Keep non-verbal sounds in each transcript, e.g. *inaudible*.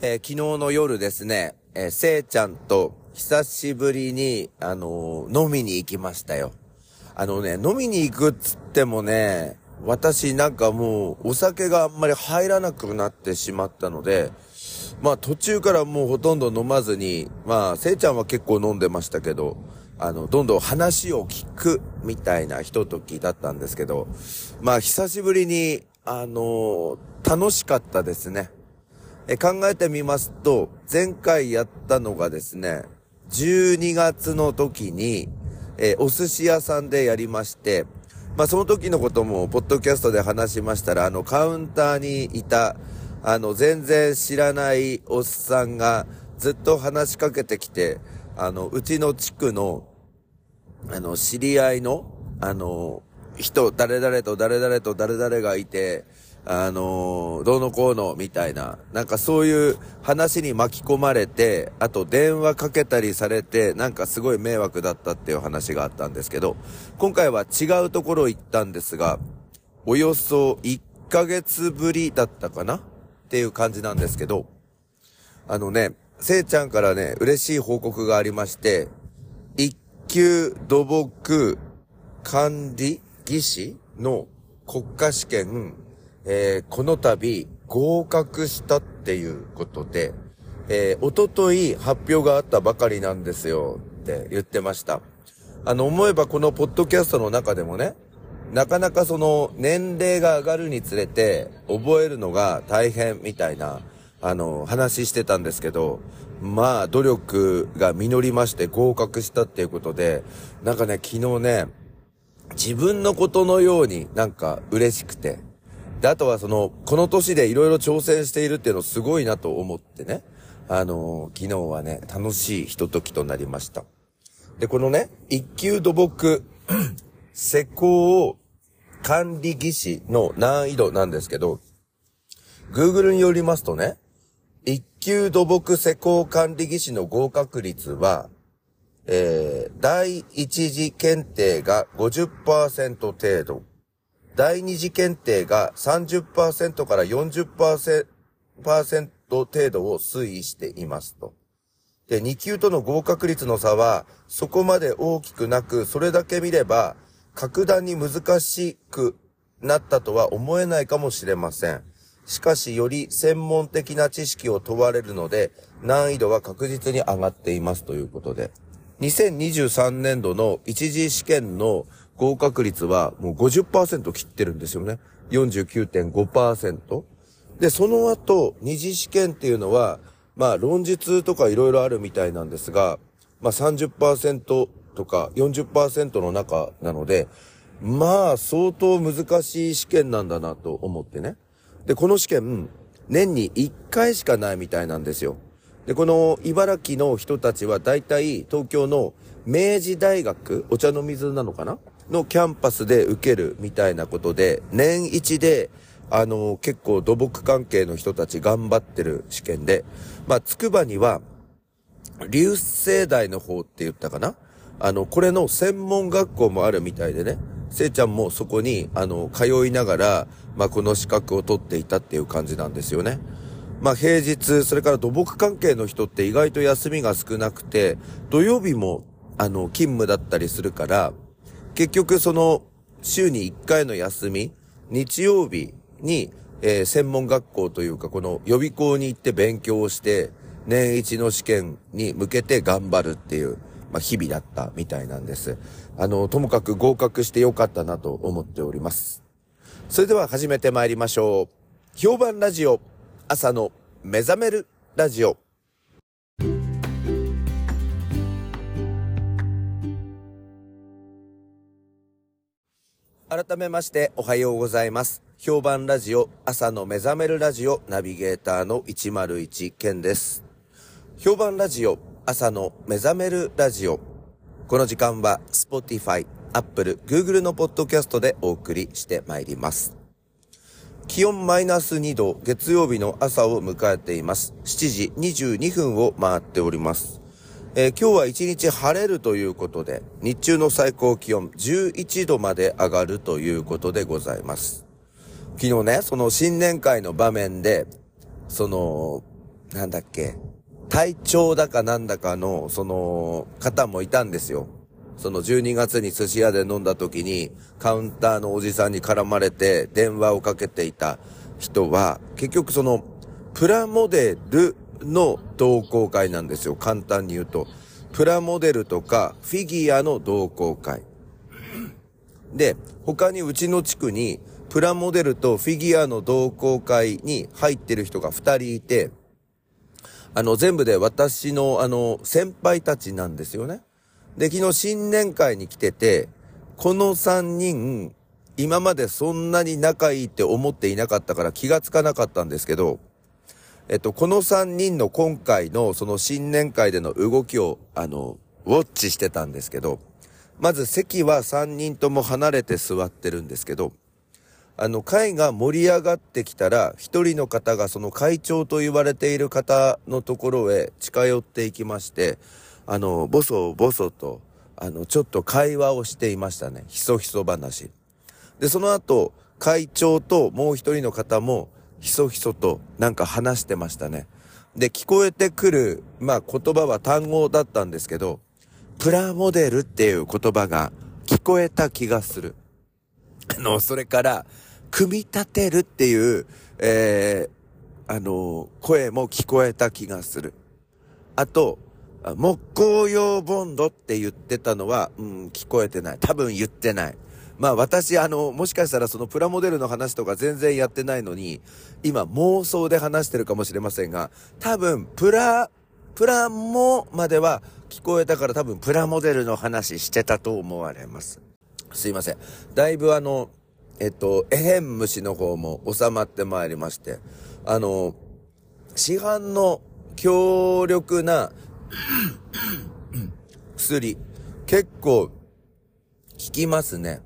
えー昨日の夜ですね、えーせいちゃんと久しぶりに、あのー飲みに行きましたよ。あのね、飲みに行くっつってもね、私なんかもうお酒があんまり入らなくなってしまったので、まあ途中からもうほとんど飲まずに、まあせいちゃんは結構飲んでましたけど、あの、どんどん話を聞くみたいなひとときだったんですけど、まあ久しぶりに、あの楽しかったですね。え考えてみますと、前回やったのがですね、12月の時に、えお寿司屋さんでやりまして、まあその時のことも、ポッドキャストで話しましたら、あの、カウンターにいた、あの、全然知らないおっさんが、ずっと話しかけてきて、あの、うちの地区の、あの、知り合いの、あの、人、誰々と誰々と誰々がいて、あの、どうのこうの、みたいな、なんかそういう話に巻き込まれて、あと電話かけたりされて、なんかすごい迷惑だったっていう話があったんですけど、今回は違うところ行ったんですが、およそ1ヶ月ぶりだったかなっていう感じなんですけど、あのね、せいちゃんからね、嬉しい報告がありまして、一級土木管理技師の国家試験、えーこの度合格したっていうことで、えー、おととい発表があったばかりなんですよって言ってました。あの、思えばこのポッドキャストの中でもね、なかなかその年齢が上がるにつれて覚えるのが大変みたいな、あの、話してたんですけど、まあ、努力が実りまして合格したっていうことで、なんかね、昨日ね、自分のことのようになんか嬉しくて、で、あとはその、この年でいろいろ挑戦しているっていうのすごいなと思ってね、あの昨日はね、楽しいひとときとなりました。で、このね、一級土木 *clears throat* 施工管理技師の難易度なんですけど、Google によりますとね、一級土木施工管理技師の合格率は、えー、第一次検定が50%程度、第二次検定が30%から40%程度を推移していますと。で、2級との合格率の差は、そこまで大きくなく、それだけ見れば、格段に難しくなったとは思えないかもしれません。しかし、より専門的な知識を問われるので、難易度は確実に上がっていますということで。2023年度の一次試験の合格率はもう50%切ってるんですよね。49.5%。で、その後、二次試験っていうのは、まあ論述とかいろいろあるみたいなんですが、まあ30%とか40%の中なので、まあ相当難しい試験なんだなと思ってね。で、この試験、年に1回しかないみたいなんですよ。で、この茨城の人たちは大体東京の明治大学、お茶の水なのかなのキャンパスで受けるみたいなことで、年一で、あの、結構土木関係の人たち頑張ってる試験で、まあ、筑波には、流星大の方って言ったかな？あの、これの専門学校もあるみたいでね、せいちゃんもそこに、あの、通いながら、まあ、この資格を取っていたっていう感じなんですよね。まあ、平日、それから土木関係の人って意外と休みが少なくて、土曜日も、あの、勤務だったりするから、結局その、週に1回の休み、日曜日に、えー専門学校というか、この予備校に行って勉強をして、年一の試験に向けて頑張るっていう、まあ、日々だったみたいなんです。あの、ともかく合格してよかったなと思っております。それでは始めてまいりましょう。評判ラジオ、朝の目覚めるラジオ。改めましておはようございます。評判ラジオ、朝の目覚めるラジオ、ナビゲーターの101健です。評判ラジオ、朝の目覚めるラジオ。この時間は、Spotify、Apple、Google のポッドキャストでお送りしてまいります。気温マイナス2度、月曜日の朝を迎えています。7時22分を回っております。えー今日は一日晴れるということで、日中の最高気温11度まで上がるということでございます。昨日ね、その新年会の場面で、その、なんだっけ、体調だかなんだかの、その、方もいたんですよ。その12月に寿司屋で飲んだ時に、カウンターのおじさんに絡まれて電話をかけていた人は、結局その、プラモデルの同好会なんですよ。簡単に言うと。プラモデルとかフィギュアの同好会。で、他にうちの地区に、プラモデルとフィギュアの同好会に入ってる人が二人いて、あの、全部で私の、あの、先輩たちなんですよね。で、昨日新年会に来てて、この三人、今までそんなに仲いいって思っていなかったから気がつかなかったんですけど、えっと、この三人の今回のその新年会での動きを、あの、ウォッチしてたんですけど、まず席は三人とも離れて座ってるんですけど、あの、会が盛り上がってきたら、一人の方がその会長と言われている方のところへ近寄っていきまして、あの、ボソボソと、あの、ちょっと会話をしていましたね。ひそひそ話。で、その後、会長ともう一人の方も、ひそひそとなんか話してましたね。で、聞こえてくる、まあ言葉は単語だったんですけど、プラモデルっていう言葉が聞こえた気がする。あの、それから、組み立てるっていう、えー、あの、声も聞こえた気がする。あと、木工用ボンドって言ってたのは、うん、聞こえてない。多分言ってない。まあ私、あの、もしかしたらそのプラモデルの話とか全然やってないのに、今妄想で話してるかもしれませんが、多分、プラ、プラモまでは聞こえたから多分プラモデルの話してたと思われます。すいません。だいぶあの、えっと、エヘン虫の方も収まってまいりまして、あの、市販の強力な薬、結構効きますね。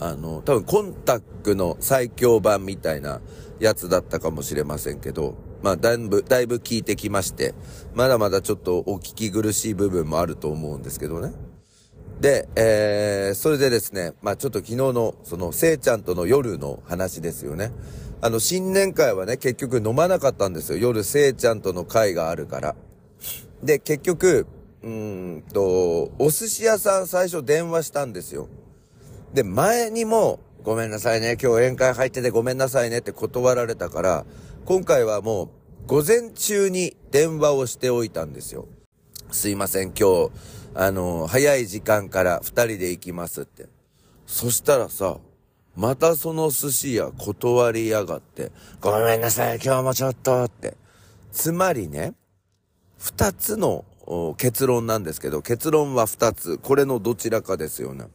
あの、多分コンタックの最強版みたいなやつだったかもしれませんけど、まあ、だいぶ、だいぶ効いてきまして、まだまだちょっとお聞き苦しい部分もあると思うんですけどね。で、えー、それでですね、まあちょっと昨日の、その、せいちゃんとの夜の話ですよね。あの、新年会はね、結局飲まなかったんですよ。夜、せいちゃんとの会があるから。で、結局、うんと、お寿司屋さん最初電話したんですよ。で、前にも、ごめんなさいね、今日宴会入っててごめんなさいねって断られたから、今回はもう、午前中に電話をしておいたんですよ。すいません、今日、あの、早い時間から二人で行きますって。そしたらさ、またその寿司屋断りやがって、ごめんなさい、今日もちょっとって。つまりね、二つの結論なんですけど、結論は二つ。これのどちらかですよね。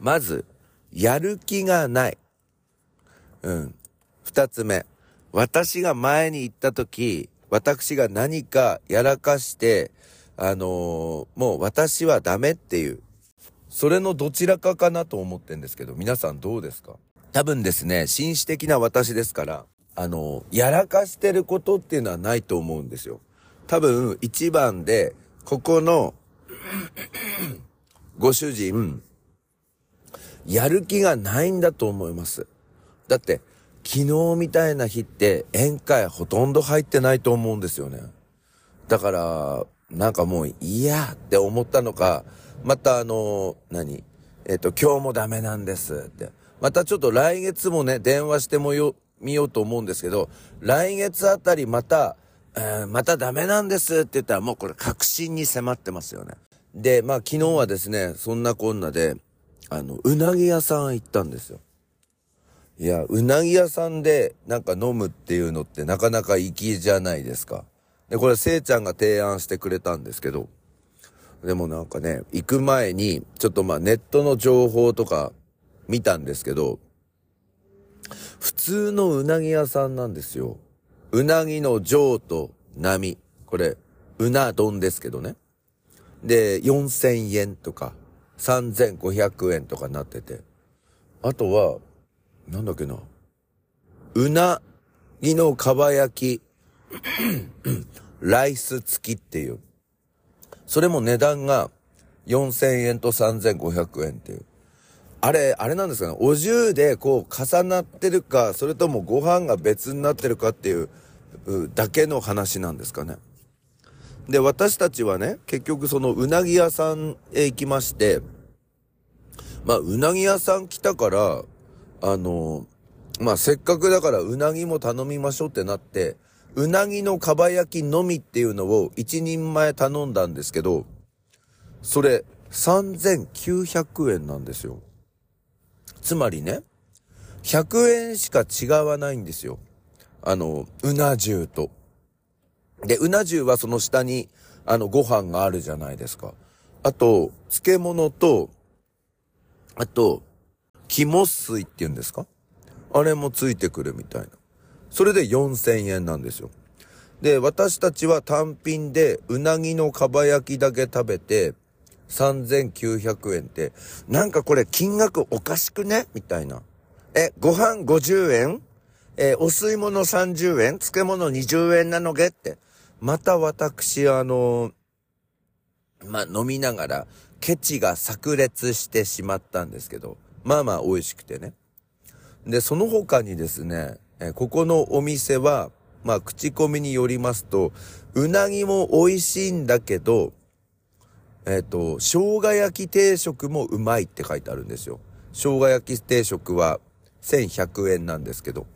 まず、やる気がない。うん。二つ目。私が前に行った時、私が何かやらかして、あのー、もう私はダメっていう、それのどちらかかなと思ってんですけど、皆さんどうですか？多分ですね、紳士的な私ですから、あのー、やらかしてることっていうのはないと思うんですよ。多分、一番で、ここの、ご主人、やる気がないんだと思います。だって、昨日みたいな日って宴会ほとんど入ってないと思うんですよね。だから、なんかもういいやって思ったのか、またあの、何？えっ、と、今日もダメなんですって。またちょっと来月もね、電話してもよ、見ようと思うんですけど、来月あたりまた、えー、またダメなんですって言ったらもうこれ確信に迫ってますよね。で、まあ昨日はですね、そんなこんなで、あの、うなぎ屋さん行ったんですよ。いや、うなぎ屋さんでなんか飲むっていうのってなかなか粋じゃないですか。で、これせいちゃんが提案してくれたんですけど、でもなんかね、行く前に、ちょっとまあネットの情報とか見たんですけど、普通のうなぎ屋さんなんですよ。うなぎの上と波。これ、うな丼ですけどね。で、4000円とか、3500円とかなってて。あとは、なんだっけな。うなぎのかば焼き、ライス付きっていう。それも値段が4000円と3500円っていう。あれ、あれなんですかね。お重でこう重なってるか、それともご飯が別になってるかっていう、だけの話なんですかね。で、私たちはね、結局そのうなぎ屋さんへ行きまして、まあ、うなぎ屋さん来たから、あの、まあ、せっかくだからうなぎも頼みましょうってなって、うなぎのかば焼きのみっていうのを一人前頼んだんですけど、それ3900円なんですよ。つまりね、100円しか違わないんですよ。あの、うな重と。で、うな重はその下に、あの、ご飯があるじゃないですか。あと、漬物と、あと、肝水って言うんですか？あれもついてくるみたいな。それで4000円なんですよ。で、私たちは単品でうなぎのかば焼きだけ食べて3900円って、なんかこれ金額おかしくね？みたいな。え、ご飯50円？えー、お吸い物30円？漬物20円なのげって。また私、あのまあ、飲みながら、ケチが炸裂してしまったんですけど、まあまあ美味しくてね。で、その他にですね、えここのお店は、まあ、口コミによりますと、うなぎも美味しいんだけど、えっ、ー、と、生姜焼き定食もうまいって書いてあるんですよ。生姜焼き定食は1100円なんですけど。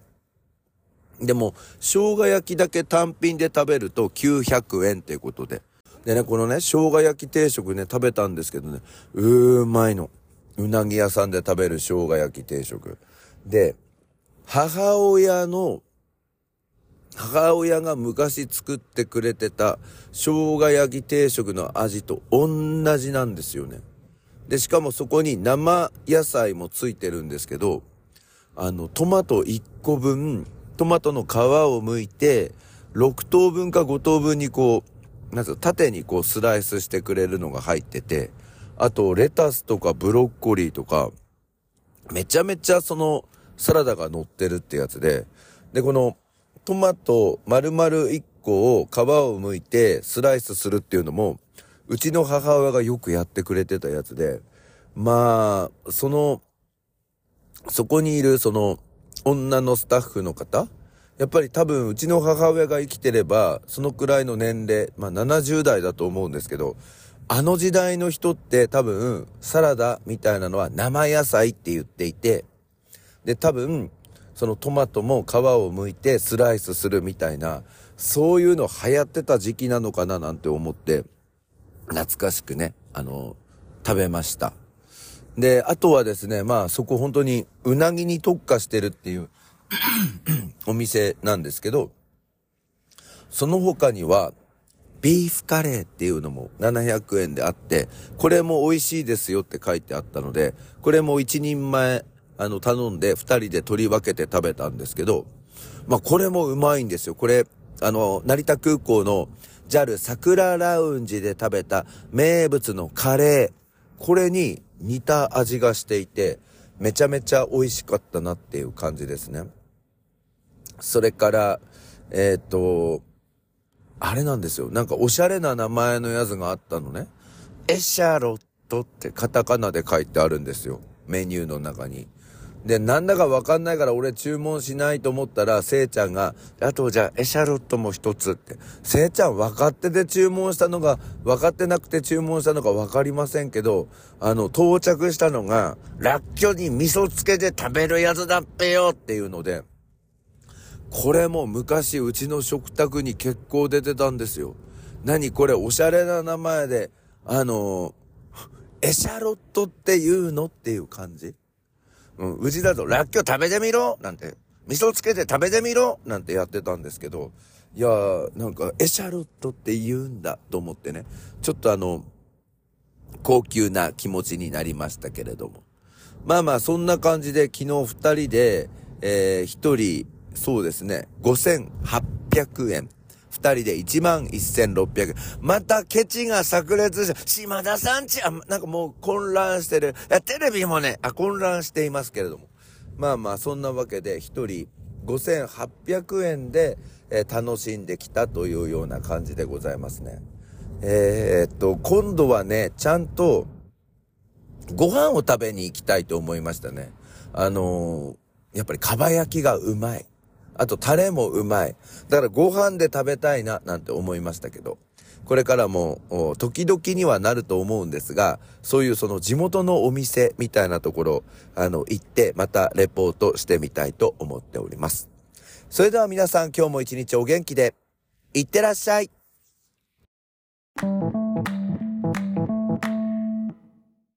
でも、生姜焼きだけ単品で食べると900円っていうことで。でね、このね、生姜焼き定食ね、食べたんですけどね、うーまいの。うなぎ屋さんで食べる生姜焼き定食。で、母親の、母親が昔作ってくれてた生姜焼き定食の味と同じなんですよね。で、しかもそこに生野菜もついてるんですけど、あの、トマト1個分、トマトの皮を剥いて、6等分か5等分にこう、なんつう縦にこうスライスしてくれるのが入ってて、あと、レタスとかブロッコリーとか、めちゃめちゃその、サラダが乗ってるってやつで、で、この、トマト丸々1個を皮を剥いてスライスするっていうのも、うちの母親がよくやってくれてたやつで、まあ、その、そこにいるその、女のスタッフの方？やっぱり多分うちの母親が生きてれば、そのくらいの年齢、まあ70代だと思うんですけど、あの時代の人って多分サラダみたいなのは生野菜って言っていて、で多分そのトマトも皮を剥いてスライスするみたいな、そういうの流行ってた時期なのかななんて思って、懐かしくね、あの、食べました。で、あとはですね、まあそこ本当にうなぎに特化してるっていう *clears throat* お店なんですけど、その他には、ビーフカレーっていうのも700円であって、これも美味しいですよって書いてあったので、これも一人前、あの、頼んで二人で取り分けて食べたんですけど、まあこれもうまいんですよ。これ、あの、成田空港の JAL 桜ラウンジで食べた名物のカレー、これに似た味がしていて、めちゃめちゃ美味しかったなっていう感じですね。それから、えっ、ー、と、あれなんですよ。なんかおしゃれな名前のやつがあったのね。エシャロットってカタカナで書いてあるんですよ。メニューの中に。で、なんだかわかんないから俺注文しないと思ったら、せいちゃんが、あとじゃあエシャロットも一つって。せいちゃん分かってて注文したのが、分かってなくて注文したのか分かりませんけど、あの、到着したのが、ラッキョに味噌つけて食べるやつだっぺよっていうので、これも昔うちの食卓に結構出てたんですよ。何これおしゃれな名前で、あの、エシャロットって言うのっていう感じうん、うちだと、ラッキョ食べてみろなんて、味噌つけて食べてみろなんてやってたんですけど、いやー、なんか、エシャロットって言うんだと思ってね、ちょっとあの、高級な気持ちになりましたけれども。まあまあ、そんな感じで昨日二人で、えー、一人、そうですね、5800円。二人で11,600円。またケチが炸裂して、島田さんち、あ、なんかもう混乱してる。いや、テレビもね、あ、混乱していますけれども。まあまあ、そんなわけで、一人5,800円で、えー、楽しんできたというような感じでございますね。えー、っと、今度はね、ちゃんと、ご飯を食べに行きたいと思いましたね。あのー、やっぱり、かば焼きがうまい。あとタレもうまい。だからご飯で食べたいな、なんて思いましたけど。これからも、時々にはなると思うんですが、そういうその地元のお店みたいなところ、あの、行って、またレポートしてみたいと思っております。それでは皆さん今日も一日お元気で、いってらっしゃい。